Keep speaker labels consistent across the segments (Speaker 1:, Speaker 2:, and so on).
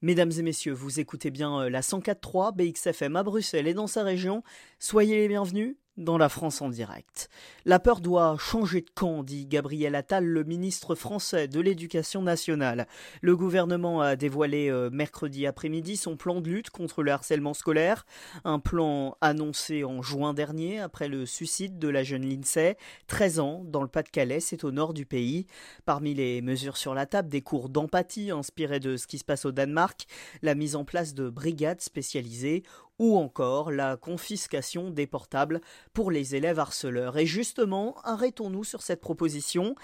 Speaker 1: Mesdames et messieurs, vous écoutez bien euh, la 104.3 BXFM à Bruxelles et dans sa région. Soyez les bienvenus dans la France en direct. La peur doit changer de camp, dit Gabriel Attal, le ministre français de l'Éducation nationale. Le gouvernement a dévoilé euh, mercredi après-midi son plan de lutte contre le harcèlement scolaire, un plan annoncé en juin dernier après le suicide de la jeune Lindsay, 13 ans, dans le Pas-de-Calais, c'est au nord du pays. Parmi les mesures sur la table, des cours d'empathie inspirés de ce qui se passe au Danemark, la mise en place de brigades spécialisées ou encore la confiscation des portables pour les élèves harceleurs. Et justement, arrêtons-nous sur cette proposition.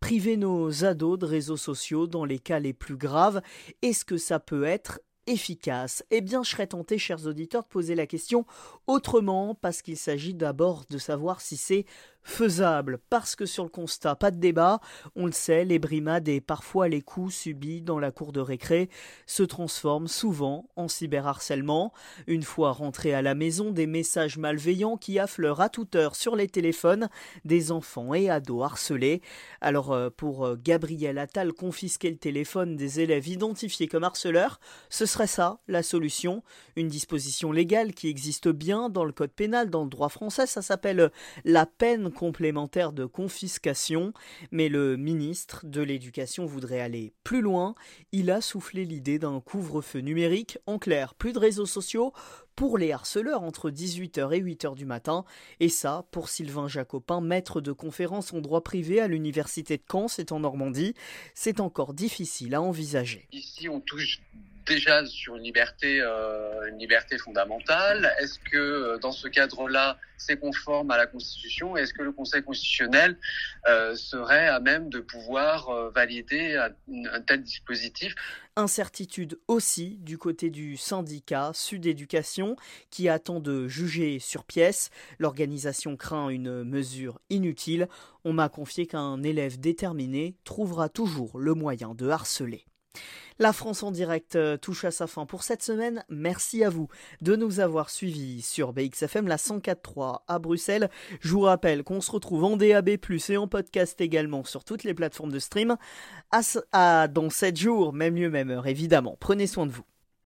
Speaker 1: Priver nos ados de réseaux sociaux dans les cas les plus graves, est-ce que ça peut être efficace Eh bien, je serais tenté, chers auditeurs, de poser la question autrement, parce qu'il s'agit d'abord de savoir si c'est faisable parce que sur le constat, pas de débat, on le sait, les brimades et parfois les coups subis dans la cour de récré se transforment souvent en cyberharcèlement. Une fois rentrés à la maison, des messages malveillants qui affleurent à toute heure sur les téléphones des enfants et ados harcelés. Alors euh, pour euh, Gabriel Attal, confisquer le téléphone des élèves identifiés comme harceleurs, ce serait ça la solution, une disposition légale qui existe bien dans le code pénal, dans le droit français, ça s'appelle la peine complémentaire de confiscation, mais le ministre de l'Éducation voudrait aller plus loin. Il a soufflé l'idée d'un couvre-feu numérique. En clair, plus de réseaux sociaux pour les harceleurs entre 18h et 8h du matin. Et ça, pour Sylvain Jacopin, maître de conférence en droit privé à l'université de Caen, c'est en Normandie, c'est encore difficile à envisager.
Speaker 2: Ici, on touche déjà sur une liberté, euh, une liberté fondamentale. Est-ce que euh, dans ce cadre-là, c'est conforme à la Constitution? Est-ce que le Conseil constitutionnel euh, serait à même de pouvoir valider un, tel dispositif?
Speaker 1: Incertitude aussi du côté du syndicat Sud Éducation qui attend de juger sur pièce. L'organisation craint une mesure inutile. On m'a confié qu'un élève déterminé trouvera toujours le moyen de harceler. La France en direct euh, touche à sa fin pour cette semaine. Merci à vous de nous avoir suivis sur BXFM la 104.3 à Bruxelles. Je vous rappelle qu'on se retrouve en DAB+, et en podcast également sur toutes les plateformes de stream. À, dans 7 jours, même lieu, même heure, évidemment. Prenez soin de vous.